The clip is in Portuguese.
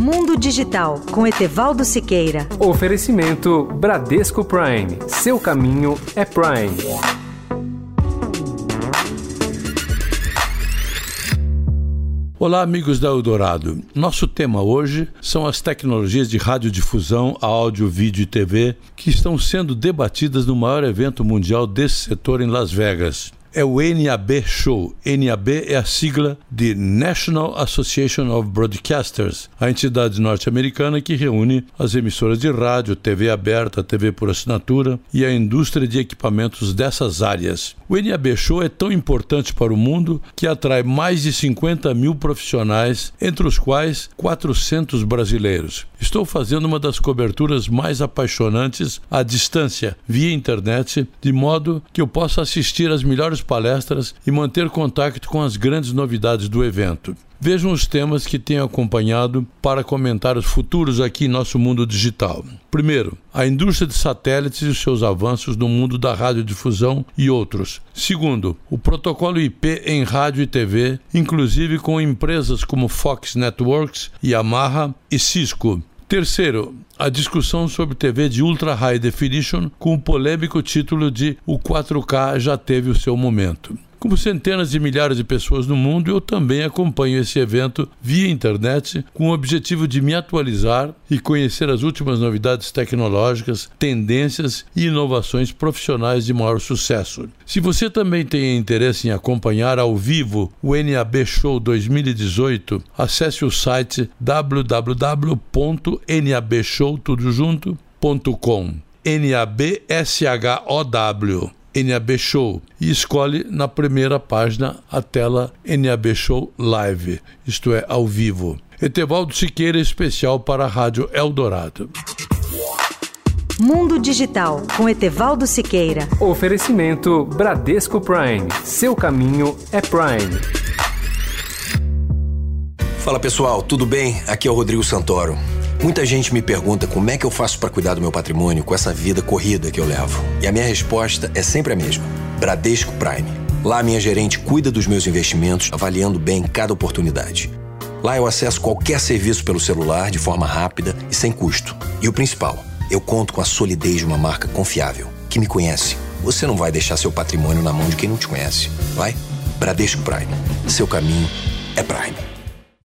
Mundo Digital com Etevaldo Siqueira. Oferecimento Bradesco Prime. Seu caminho é Prime. Olá, amigos da Eldorado. Nosso tema hoje são as tecnologias de radiodifusão, áudio, vídeo e TV que estão sendo debatidas no maior evento mundial desse setor em Las Vegas é o NAB Show. NAB é a sigla de National Association of Broadcasters, a entidade norte-americana que reúne as emissoras de rádio, TV aberta, TV por assinatura e a indústria de equipamentos dessas áreas. O NAB Show é tão importante para o mundo que atrai mais de 50 mil profissionais, entre os quais 400 brasileiros. Estou fazendo uma das coberturas mais apaixonantes à distância, via internet, de modo que eu possa assistir às melhores palestras e manter contato com as grandes novidades do evento. Vejam os temas que tenho acompanhado para comentários futuros aqui em nosso mundo digital. Primeiro, a indústria de satélites e seus avanços no mundo da radiodifusão e outros. Segundo, o protocolo IP em rádio e TV, inclusive com empresas como Fox Networks, Yamaha e Cisco. Terceiro, a discussão sobre TV de Ultra High Definition com o polêmico título de O 4K já teve o seu momento. Como centenas de milhares de pessoas no mundo, eu também acompanho esse evento via internet com o objetivo de me atualizar e conhecer as últimas novidades tecnológicas, tendências e inovações profissionais de maior sucesso. Se você também tem interesse em acompanhar ao vivo o NAB Show 2018, acesse o site www.nabshow.com. N-A-B-S-H-O-W NAB Show e escolhe na primeira página a tela NAB Show Live, isto é, ao vivo. Etevaldo Siqueira, especial para a Rádio Eldorado. Mundo Digital, com Etevaldo Siqueira. Oferecimento Bradesco Prime. Seu caminho é Prime. Fala pessoal, tudo bem? Aqui é o Rodrigo Santoro. Muita gente me pergunta como é que eu faço para cuidar do meu patrimônio com essa vida corrida que eu levo. E a minha resposta é sempre a mesma: Bradesco Prime. Lá, minha gerente cuida dos meus investimentos, avaliando bem cada oportunidade. Lá eu acesso qualquer serviço pelo celular de forma rápida e sem custo. E o principal, eu conto com a solidez de uma marca confiável, que me conhece. Você não vai deixar seu patrimônio na mão de quem não te conhece, vai? Bradesco Prime. Seu caminho é Prime.